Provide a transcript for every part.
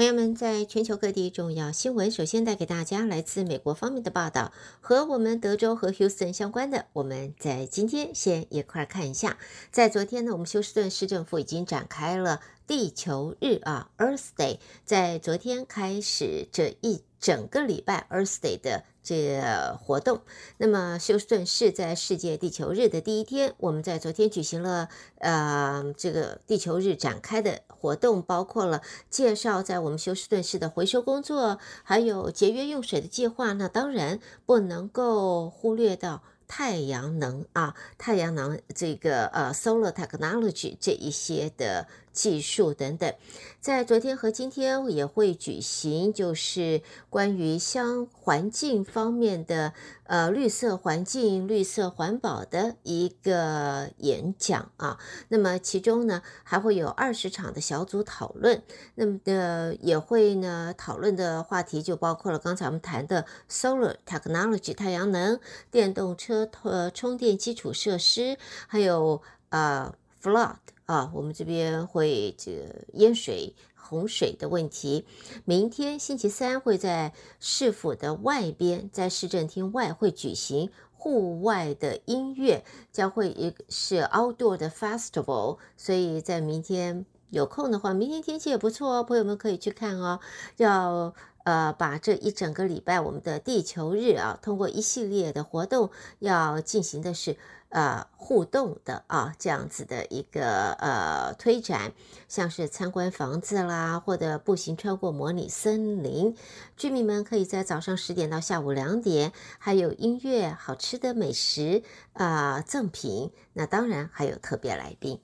朋友们，在全球各地重要新闻，首先带给大家来自美国方面的报道，和我们德州和休斯顿相关的。我们在今天先一块看一下，在昨天呢，我们休斯顿市政府已经展开了地球日啊，Earth Day，在昨天开始这一整个礼拜 Earth Day 的。这活动，那么休斯顿市在世界地球日的第一天，我们在昨天举行了呃这个地球日展开的活动，包括了介绍在我们休斯顿市的回收工作，还有节约用水的计划。那当然不能够忽略到。太阳能啊，太阳能这个呃，solar technology 这一些的技术等等，在昨天和今天也会举行，就是关于相环境方面的呃绿色环境、绿色环保的一个演讲啊。那么其中呢，还会有二十场的小组讨论，那么的也会呢讨论的话题就包括了刚才我们谈的 solar technology 太阳能、电动车。呃，充电基础设施，还有呃，flood 啊，我们这边会这个淹水、洪水的问题。明天星期三会在市府的外边，在市政厅外会举行户外的音乐，将会一是 outdoor 的 festival，所以在明天有空的话，明天天气也不错哦，朋友们可以去看哦。要。呃，把这一整个礼拜我们的地球日啊，通过一系列的活动，要进行的是呃互动的啊这样子的一个呃推展，像是参观房子啦，或者步行穿过模拟森林，居民们可以在早上十点到下午两点，还有音乐、好吃的美食啊、赠品，那当然还有特别来宾。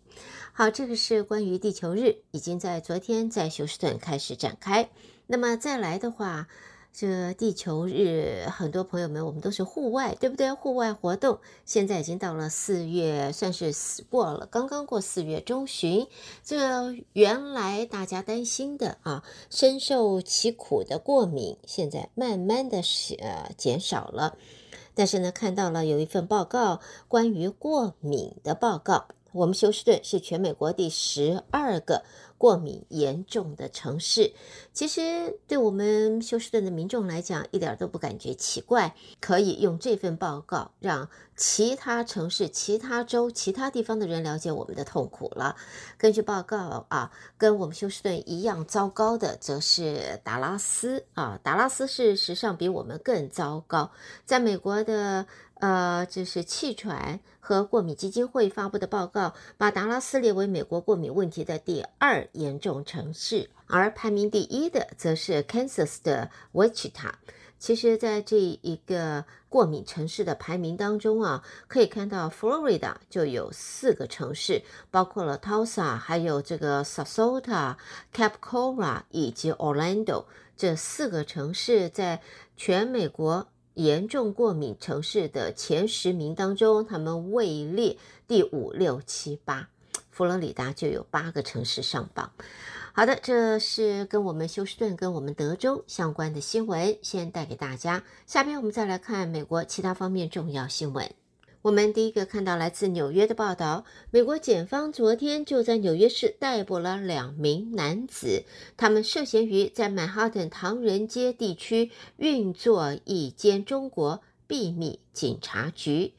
好，这个是关于地球日，已经在昨天在休斯顿开始展开。那么再来的话，这地球日，很多朋友们，我们都是户外，对不对？户外活动，现在已经到了四月，算是过了，刚刚过四月中旬。这原来大家担心的啊，深受其苦的过敏，现在慢慢的呃减少了。但是呢，看到了有一份报告，关于过敏的报告。我们休斯顿是全美国第十二个过敏严重的城市。其实对我们休斯顿的民众来讲，一点都不感觉奇怪。可以用这份报告让其他城市、其他州、其他地方的人了解我们的痛苦了。根据报告啊，跟我们休斯顿一样糟糕的，则是达拉斯啊。达拉斯事实上比我们更糟糕。在美国的。呃，这是气喘和过敏基金会发布的报告，把达拉斯列为美国过敏问题的第二严重城市，而排名第一的则是 Kansas 的 Wichita。其实，在这一个过敏城市的排名当中啊，可以看到 Florida 就有四个城市，包括了 Tulsa，还有这个 Sarasota、Cap Cora 以及 Orlando 这四个城市，在全美国。严重过敏城市的前十名当中，他们位列第五、六、七、八。佛罗里达就有八个城市上榜。好的，这是跟我们休斯顿、跟我们德州相关的新闻，先带给大家。下边我们再来看美国其他方面重要新闻。我们第一个看到来自纽约的报道，美国检方昨天就在纽约市逮捕了两名男子，他们涉嫌于在曼哈顿唐人街地区运作一间中国秘密警察局。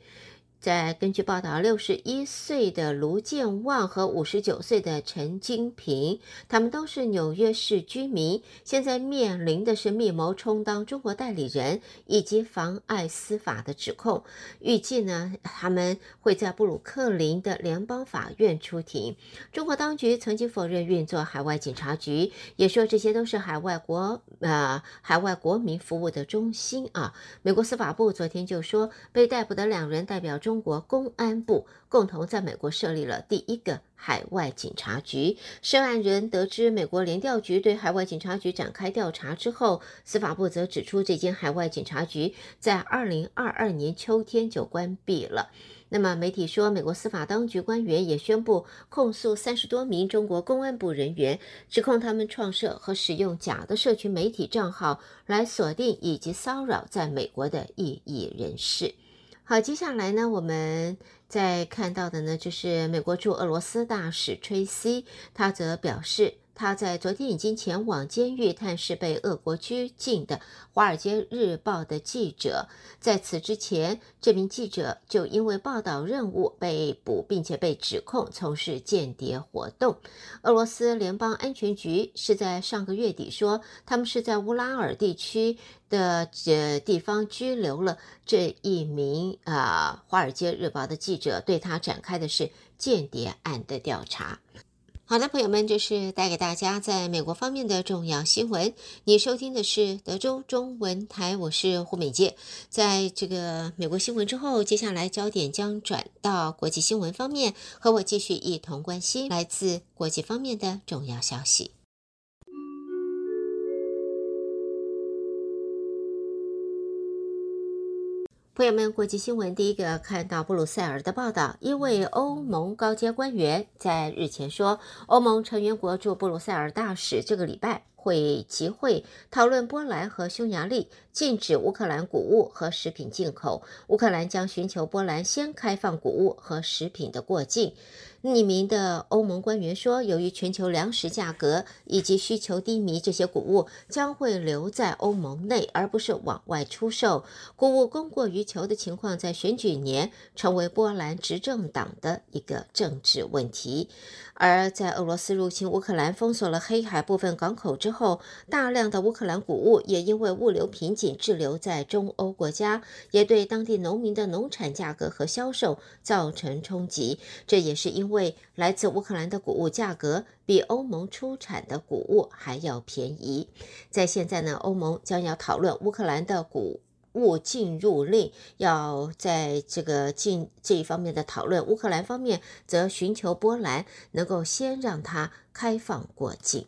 在根据报道，六十一岁的卢建旺和五十九岁的陈金平，他们都是纽约市居民，现在面临的是密谋充当中国代理人以及妨碍司法的指控。预计呢，他们会在布鲁克林的联邦法院出庭。中国当局曾经否认运作海外警察局，也说这些都是海外国呃海外国民服务的中心啊。美国司法部昨天就说，被逮捕的两人代表中。中国公安部共同在美国设立了第一个海外警察局。涉案人得知美国联调局对海外警察局展开调查之后，司法部则指出，这间海外警察局在二零二二年秋天就关闭了。那么媒体说，美国司法当局官员也宣布控诉三十多名中国公安部人员，指控他们创设和使用假的社群媒体账号来锁定以及骚扰在美国的异议人士。好，接下来呢，我们再看到的呢，就是美国驻俄罗斯大使崔西，他则表示，他在昨天已经前往监狱探视被俄国拘禁的《华尔街日报》的记者。在此之前，这名记者就因为报道任务被捕，并且被指控从事间谍活动。俄罗斯联邦安全局是在上个月底说，他们是在乌拉尔地区的这地方拘留了这一名啊《华尔街日报》的记者，对他展开的是间谍案的调查。好的，朋友们，这是带给大家在美国方面的重要新闻。你收听的是德州中文台，我是胡美杰。在这个美国新闻之后，接下来焦点将转到国际新闻方面，和我继续一同关心来自国际方面的重要消息。朋友们，国际新闻第一个看到布鲁塞尔的报道，一位欧盟高阶官员在日前说，欧盟成员国驻布鲁塞尔大使这个礼拜会集会讨论波兰和匈牙利禁止乌克兰谷物和食品进口，乌克兰将寻求波兰先开放谷物和食品的过境。匿名的欧盟官员说，由于全球粮食价格以及需求低迷，这些谷物将会留在欧盟内，而不是往外出售。谷物供过于求的情况在选举年成为波兰执政党的一个政治问题。而在俄罗斯入侵乌克兰、封锁了黑海部分港口之后，大量的乌克兰谷物也因为物流瓶颈滞留在中欧国家，也对当地农民的农产价格和销售造成冲击。这也是因为为来自乌克兰的谷物价格比欧盟出产的谷物还要便宜。在现在呢，欧盟将要讨论乌克兰的谷物进入令，要在这个进这一方面的讨论，乌克兰方面则寻求波兰能够先让它开放过境。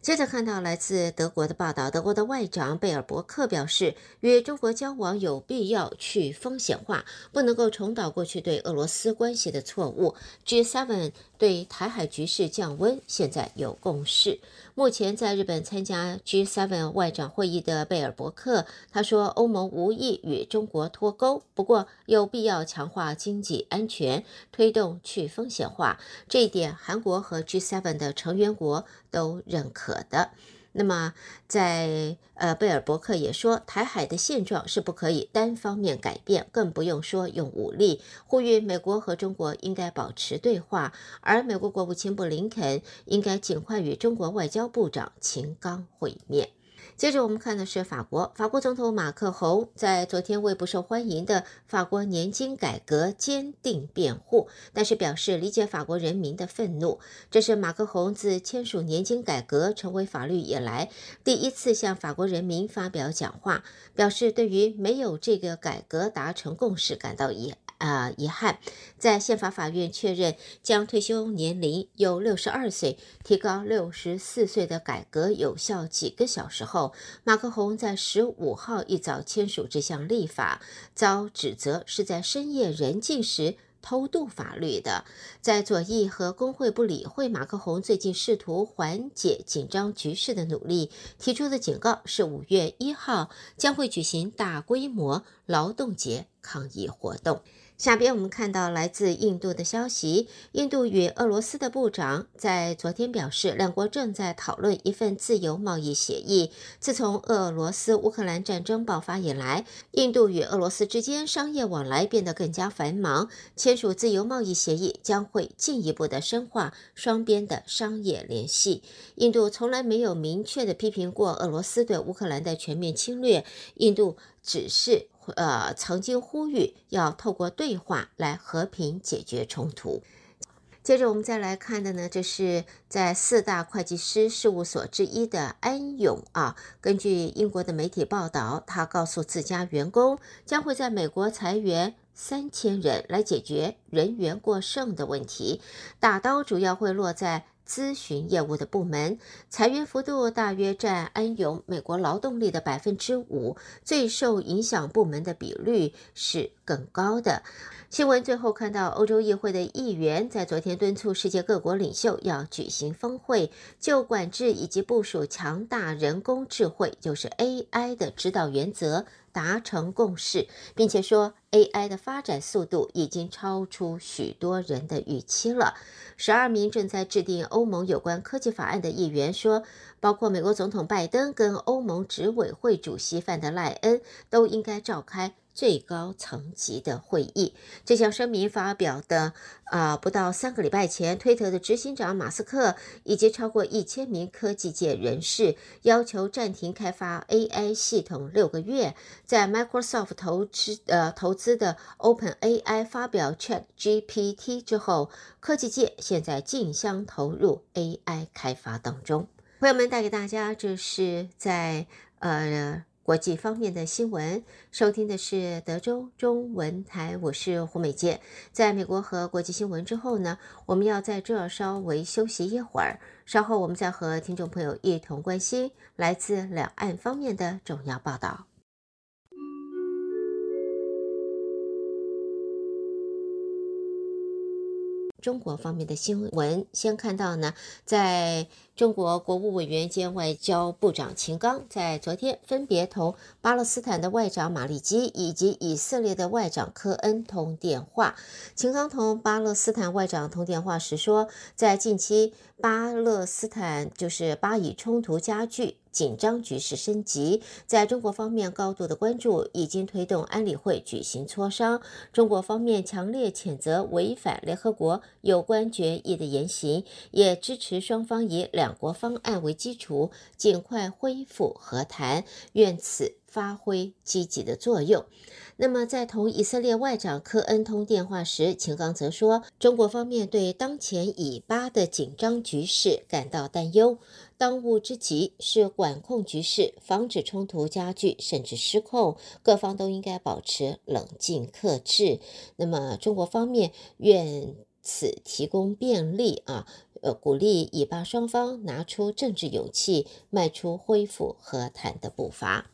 接着看到来自德国的报道，德国的外长贝尔伯克表示，与中国交往有必要去风险化，不能够重蹈过去对俄罗斯关系的错误。G7 对台海局势降温，现在有共识。目前在日本参加 G7 外长会议的贝尔伯克，他说欧盟无意与中国脱钩，不过有必要强化经济安全，推动去风险化。这一点，韩国和 G7 的成员国都认可的。那么，在呃，贝尔伯克也说，台海的现状是不可以单方面改变，更不用说用武力，呼吁美国和中国应该保持对话，而美国国务卿布林肯应该尽快与中国外交部长秦刚会面。接着我们看的是法国，法国总统马克宏在昨天为不受欢迎的法国年金改革坚定辩护，但是表示理解法国人民的愤怒。这是马克宏自签署年金改革成为法律以来第一次向法国人民发表讲话，表示对于没有这个改革达成共识感到遗憾。啊，遗憾，在宪法法院确认将退休年龄由六十二岁提高六十四岁的改革有效几个小时后，马克宏在十五号一早签署这项立法，遭指责是在深夜人静时偷渡法律的。在左翼和工会不理会马克宏最近试图缓解紧张局势的努力，提出的警告是五月一号将会举行大规模劳动节抗议活动。下边我们看到来自印度的消息，印度与俄罗斯的部长在昨天表示，两国正在讨论一份自由贸易协议。自从俄罗斯乌克兰战争爆发以来，印度与俄罗斯之间商业往来变得更加繁忙，签署自由贸易协议将会进一步的深化双边的商业联系。印度从来没有明确的批评过俄罗斯对乌克兰的全面侵略，印度只是。呃，曾经呼吁要透过对话来和平解决冲突。接着我们再来看的呢，这是在四大会计师事务所之一的安永啊，根据英国的媒体报道，他告诉自家员工，将会在美国裁员三千人来解决人员过剩的问题，大刀主要会落在。咨询业务的部门裁员幅度大约占安永美国劳动力的百分之五，最受影响部门的比率是更高的。新闻最后看到，欧洲议会的议员在昨天敦促世界各国领袖要举行峰会，就管制以及部署强大人工智慧，就是 AI 的指导原则。达成共识，并且说 AI 的发展速度已经超出许多人的预期了。十二名正在制定欧盟有关科技法案的议员说，包括美国总统拜登跟欧盟执委会主席范德赖恩都应该召开。最高层级的会议，这项声明发表的啊、不到三个礼拜前，推特的执行长马斯克以及超过一千名科技界人士要求暂停开发 AI 系统六个月。在 Microsoft 投资呃投资的 OpenAI 发表 ChatGPT 之后，科技界现在竞相投入 AI 开发当中。朋友们带给大家，这是在呃。国际方面的新闻，收听的是德州中文台，我是胡美健。在美国和国际新闻之后呢，我们要在这儿稍微休息一会儿，稍后我们再和听众朋友一同关心来自两岸方面的重要报道。中国方面的新闻，先看到呢，在中国国务委员兼外交部长秦刚在昨天分别同巴勒斯坦的外长马利基以及以色列的外长科恩通电话。秦刚同巴勒斯坦外长通电话时说，在近期巴勒斯坦就是巴以冲突加剧。紧张局势升级，在中国方面高度的关注，已经推动安理会举行磋商。中国方面强烈谴责违反联合国有关决议的言行，也支持双方以两两国方案为基础，尽快恢复和谈，愿此发挥积极的作用。那么，在同以色列外长科恩通电话时，秦刚则说，中国方面对当前以巴的紧张局势感到担忧。当务之急是管控局势，防止冲突加剧甚至失控。各方都应该保持冷静克制。那么，中国方面愿此提供便利啊，呃，鼓励以巴双方拿出政治勇气，迈出恢复和谈的步伐。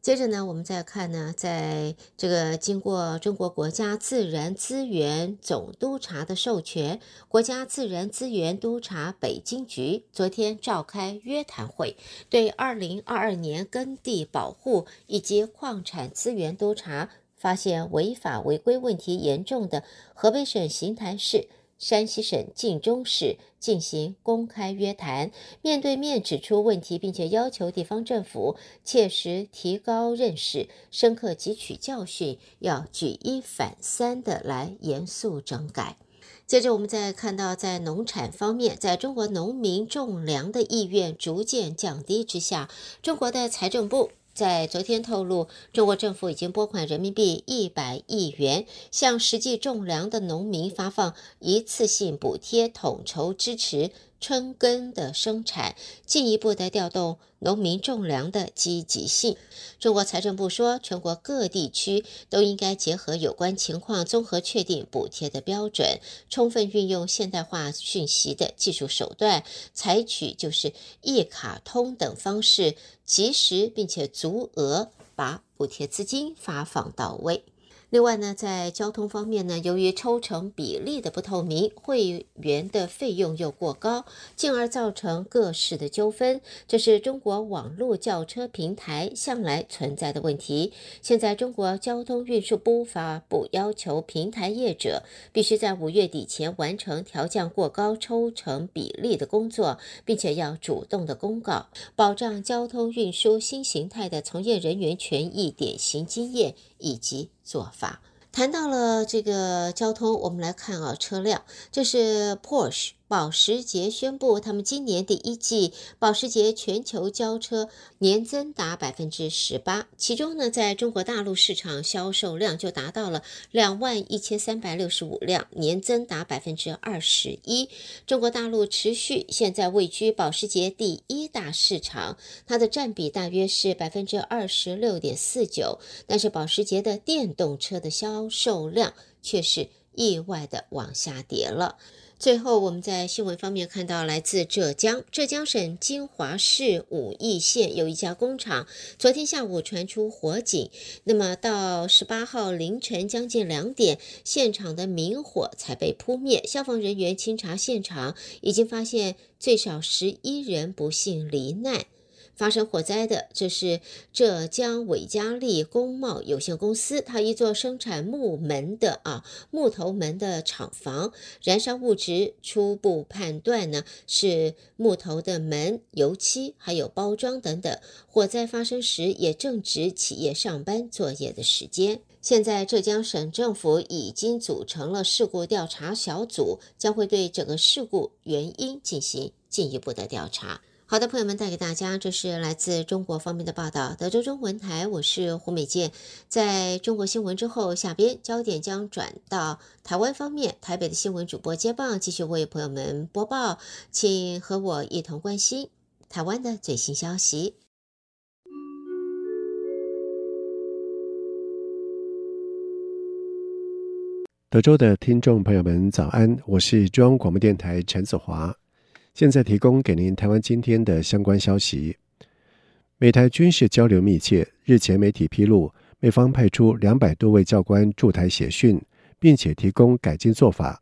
接着呢，我们再看呢，在这个经过中国国家自然资源总督察的授权，国家自然资源督察北京局昨天召开约谈会，对二零二二年耕地保护以及矿产资源督查发现违法违规问题严重的河北省邢台市。山西省晋中市进行公开约谈，面对面指出问题，并且要求地方政府切实提高认识，深刻汲取教训，要举一反三的来严肃整改。接着，我们再看到，在农产方面，在中国农民种粮的意愿逐渐降低之下，中国的财政部。在昨天透露，中国政府已经拨款人民币一百亿元，向实际种粮的农民发放一次性补贴，统筹支持春耕的生产，进一步的调动农民种粮的积极性。中国财政部说，全国各地区都应该结合有关情况，综合确定补贴的标准，充分运用现代化讯息的技术手段，采取就是一卡通等方式。及时并且足额把补贴资金发放到位。另外呢，在交通方面呢，由于抽成比例的不透明，会员的费用又过高，进而造成各式的纠纷。这是中国网络叫车平台向来存在的问题。现在，中国交通运输部发布要求，平台业者必须在五月底前完成调降过高抽成比例的工作，并且要主动的公告，保障交通运输新形态的从业人员权益典型经验以及。做法。谈到了这个交通，我们来看啊，车辆，这是 Porsche。保时捷宣布，他们今年第一季保时捷全球交车年增达百分之十八，其中呢，在中国大陆市场销售量就达到了两万一千三百六十五辆，年增达百分之二十一。中国大陆持续现在位居保时捷第一大市场，它的占比大约是百分之二十六点四九，但是保时捷的电动车的销售量却是意外的往下跌了。最后，我们在新闻方面看到，来自浙江浙江省金华市武义县有一家工厂，昨天下午传出火警，那么到十八号凌晨将近两点，现场的明火才被扑灭。消防人员清查现场，已经发现最少十一人不幸罹难。发生火灾的，这是浙江伟嘉利工贸有限公司，它一座生产木门的啊木头门的厂房，燃烧物质初步判断呢是木头的门、油漆还有包装等等。火灾发生时也正值企业上班作业的时间。现在浙江省政府已经组成了事故调查小组，将会对整个事故原因进行进一步的调查。好的，朋友们，带给大家，这是来自中国方面的报道。德州中文台，我是胡美健。在中国新闻之后，下边焦点将转到台湾方面。台北的新闻主播接棒，继续为朋友们播报，请和我一同关心台湾的最新消息。德州的听众朋友们，早安，我是中央广播电台陈子华。现在提供给您台湾今天的相关消息。美台军事交流密切，日前媒体披露，美方派出两百多位教官驻台协训，并且提供改进做法。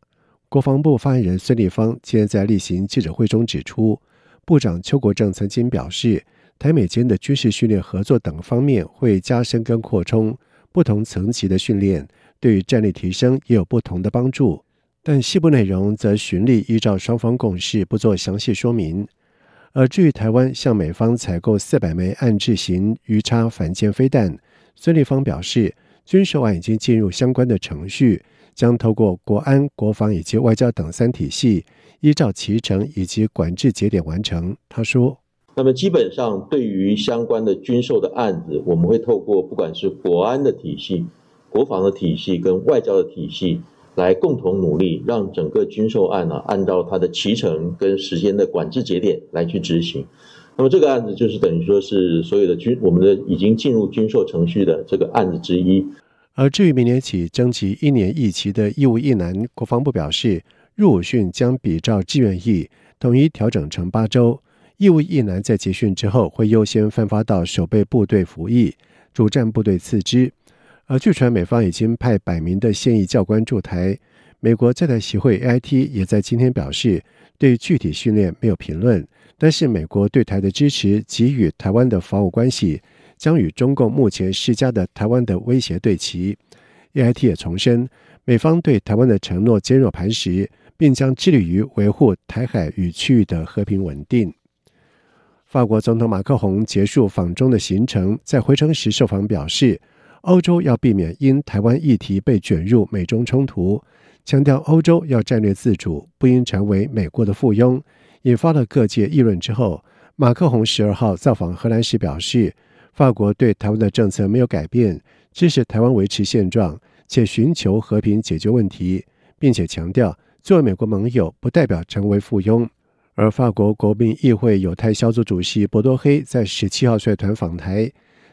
国防部发言人孙立方今天在例行记者会中指出，部长邱国正曾经表示，台美间的军事训练合作等方面会加深跟扩充，不同层级的训练对于战力提升也有不同的帮助。但细部内容则循例依照双方共识，不做详细说明。而至于台湾向美方采购四百枚暗制型鱼叉反舰飞弹，孙立方表示，军售案已经进入相关的程序，将透过国安、国防以及外交等三体系，依照期程以及管制节点完成。他说：“那么基本上对于相关的军售的案子，我们会透过不管是国安的体系、国防的体系跟外交的体系。”来共同努力，让整个军售案呢、按照它的期程跟时间的管制节点来去执行。那么这个案子就是等于说是所有的军，我们的已经进入军售程序的这个案子之一。而至于明年起征集一年一期的义务役男，国防部表示，入伍训将比照志愿役统一调整成八周。义务役男在结训之后会优先分发到守备部队服役，主战部队次之。而据传，美方已经派百名的现役教官驻台。美国在台协会 AIT 也在今天表示，对具体训练没有评论，但是美国对台的支持及与台湾的防务关系，将与中共目前施加的台湾的威胁对齐。AIT 也重申，美方对台湾的承诺坚若磐石，并将致力于维护台海与区域的和平稳定。法国总统马克宏结束访中的行程，在回程时受访表示，欧洲要避免因台湾议题被卷入美中冲突，强调欧洲要战略自主，不应成为美国的附庸，引发了各界议论之后，马克宏十二号造访荷兰时表示，法国对台湾的政策没有改变，支持台湾维持现状，且寻求和平解决问题，并且强调作为美国盟友不代表成为附庸。而法国国民议会犹太小组主席博多黑在十七号率团访台。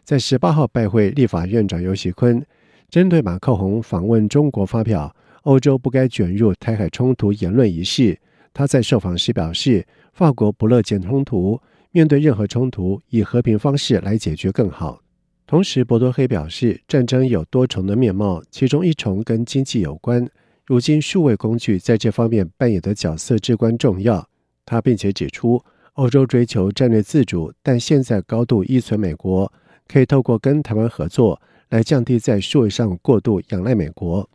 在十八号拜会立法院长游锡堃，针对马克宏访问中国发表“欧洲不该卷入台海冲突”言论一事，他在受访时表示，法国不乐见冲突，面对任何冲突，以和平方式来解决更好。同时，博多黑表示，战争有多重的面貌，其中一重跟经济有关。如今，数位工具在这方面扮演的角色至关重要。他并且指出，欧洲追求战略自主，但现在高度依存美国。可以透过跟台湾合作来降低在数位上过度仰赖美国，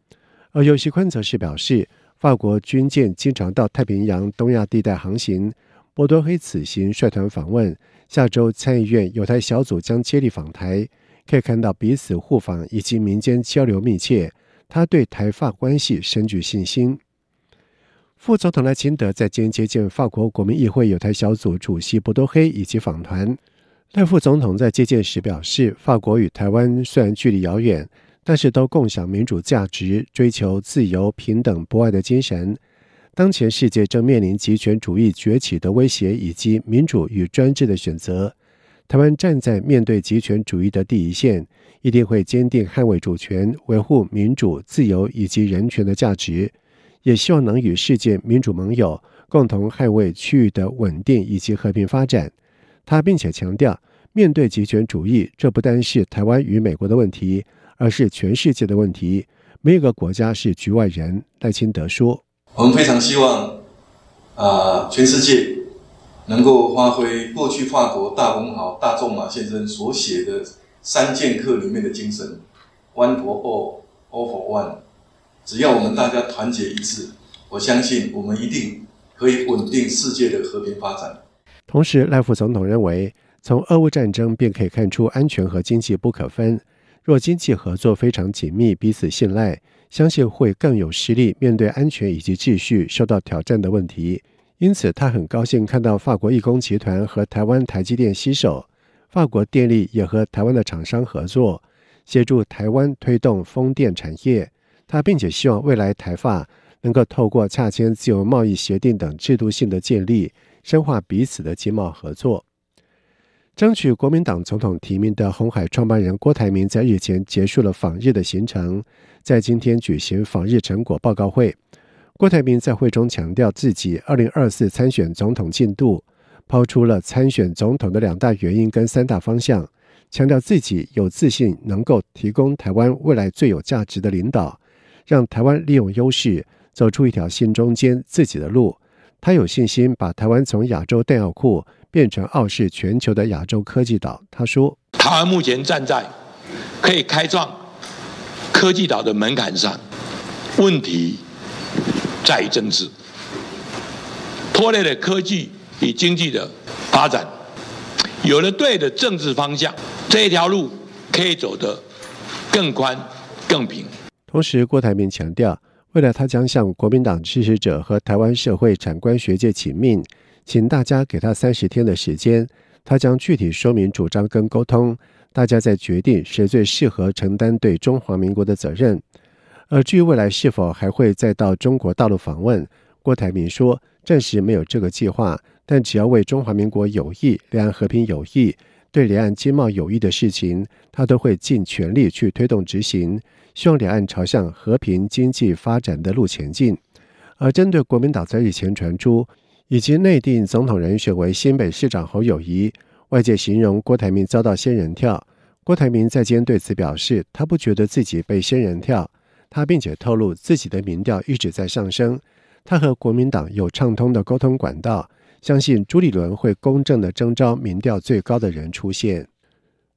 而游锡坤则是表示，法国军舰经常到太平洋、东亚地带航行。博多黑此行率团访问，下周参议院犹太小组将接力访台，可以看到彼此互访以及民间交流密切。他对台法关系深具信心。副总统赖清德在今天接见法国国民议会犹太小组主席博多黑以及访团。赖副总统在接见时表示，法国与台湾虽然距离遥远，但是都共享民主价值，追求自由、平等、博爱的精神。当前世界正面临极权主义崛起的威胁，以及民主与专制的选择。台湾站在面对极权主义的第一线，一定会坚定捍卫主权、维护民主、自由以及人权的价值，也希望能与世界民主盟友共同捍卫区域的稳定以及和平发展。他并且强调，面对极权主义，这不单是台湾与美国的问题，而是全世界的问题。没有一个国家是局外人。赖清德说：“我们非常希望，啊、呃，全世界能够发挥过去法国大文豪大仲马先生所写的三剑客里面的精神，One for all，all for one。只要我们大家团结一致，我相信我们一定可以稳定世界的和平发展。同时，赖副总统认为，从俄乌战争便可以看出安全和经济不可分。若经济合作非常紧密，彼此信赖，相信会更有实力面对安全以及秩序受到挑战的问题。因此，他很高兴看到法国义工集团和台湾台积电携手，法国电力也和台湾的厂商合作，协助台湾推动风电产业。他并且希望未来台法能够透过洽签自由贸易协定等制度性的建立，深化彼此的经贸合作。争取国民党总统提名的红海创办人郭台铭在日前结束了访日的行程，在今天举行访日成果报告会。郭台铭在会中强调自己二零二四参选总统进度，抛出了参选总统的两大原因跟三大方向，强调自己有自信能够提供台湾未来最有价值的领导，让台湾利用优势走出一条新中间自己的路。他有信心把台湾从亚洲弹药库变成傲视全球的亚洲科技岛。他说：“台湾目前站在可以开创科技岛的门槛上，问题。”在于政治，拖累了科技与经济的发展。有了对的政治方向，这一条路可以走得更宽、更平。同时，郭台铭强调，未来他将向国民党支持者和台湾社会产官学界请命，请大家给他三十天的时间，他将具体说明主张跟沟通，大家再决定谁最适合承担对中华民国的责任。而至于未来是否还会再到中国大陆访问，郭台铭说暂时没有这个计划，但只要为中华民国有益、两岸和平有益、对两岸经贸有益的事情，他都会尽全力去推动执行，希望两岸朝向和平经济发展的路前进。而针对国民党在日前传出以及内定总统人选为新北市长侯友宜，外界形容郭台铭遭到仙人跳。郭台铭在今天对此表示，他不觉得自己被仙人跳。他并且透露自己的民调一直在上升，他和国民党有畅通的沟通管道，相信朱立伦会公正的征召民调最高的人出现。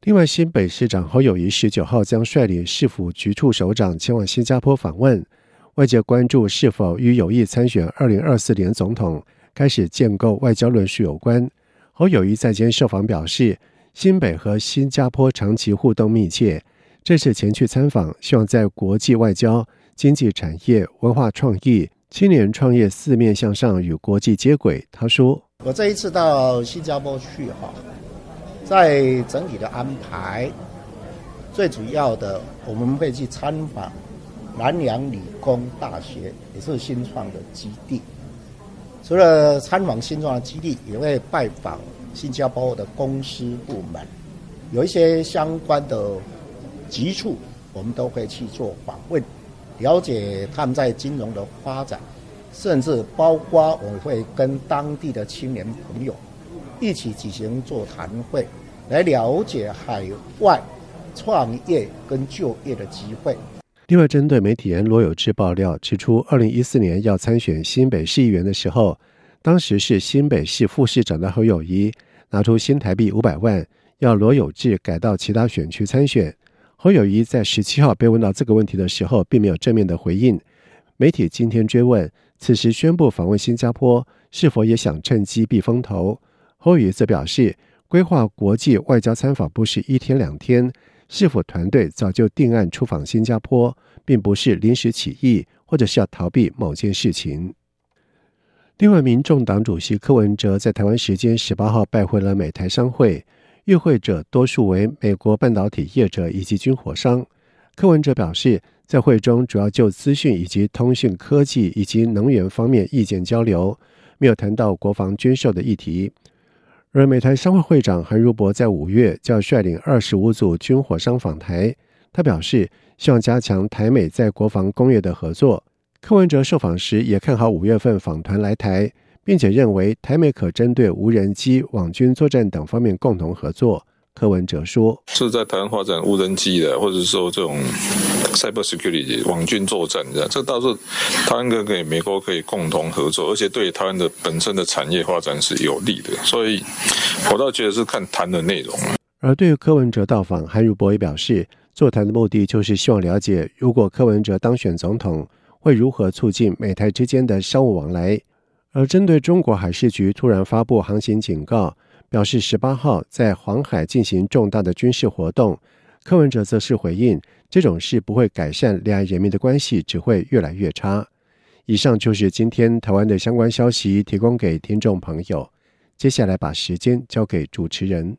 另外，新北市长侯友谊十九号将率领市府局处首长前往新加坡访问，外界关注是否与有意参选二零二四年总统、开始建构外交论述有关。侯友谊在今天受访表示，新北和新加坡长期互动密切。这次前去参访，希望在国际外交、经济产业、文化创意、青年创业四面向上与国际接轨。他说：“我这一次到新加坡去哈，在整体的安排，最主要的我们会去参访南洋理工大学，也是新创的基地。除了参访新创的基地，也会拜访新加坡的公司部门，有一些相关的。”局处，我们都会去做访问，了解他们在金融的发展，甚至包括我会跟当地的青年朋友一起举行座谈会，来了解海外创业跟就业的机会。另外，针对媒体人罗有志爆料指出，二零一四年要参选新北市议员的时候，当时是新北市副市长的侯友谊拿出新台币五百万，要罗有志改到其他选区参选。侯友谊在十七号被问到这个问题的时候，并没有正面的回应。媒体今天追问，此时宣布访问新加坡，是否也想趁机避风头？侯友宜则表示，规划国际外交参访不是一天两天，是否团队早就定案出访新加坡，并不是临时起意，或者是要逃避某件事情。另外，民众党主席柯文哲在台湾时间十八号拜会了美台商会。与会者多数为美国半导体业者以及军火商。柯文哲表示，在会中主要就资讯以及通讯科技以及能源方面意见交流，没有谈到国防军售的议题。而美台商会会长韩如博在五月就要率领二十五组军火商访台，他表示希望加强台美在国防工业的合作。柯文哲受访时也看好五月份访团来台。并且认为台美可针对无人机、网军作战等方面共同合作。柯文哲说：“是在台湾发展无人机的，或者说这种 cyber security 网军作战的，这倒是台湾跟给美国可以共同合作，而且对台湾的本身的产业发展是有利的。所以，我倒觉得是看谈的内容。”而对于柯文哲到访，韩如博也表示，座谈的目的就是希望了解，如果柯文哲当选总统，会如何促进美台之间的商务往来。而针对中国海事局突然发布航行警告。表示十八号在黄海进行重大的军事活动，柯文哲则是回应这种事不会改善两岸人民的关系，只会越来越差。以上就是今天台湾的相关消息，提供给听众朋友。接下来把时间交给主持人。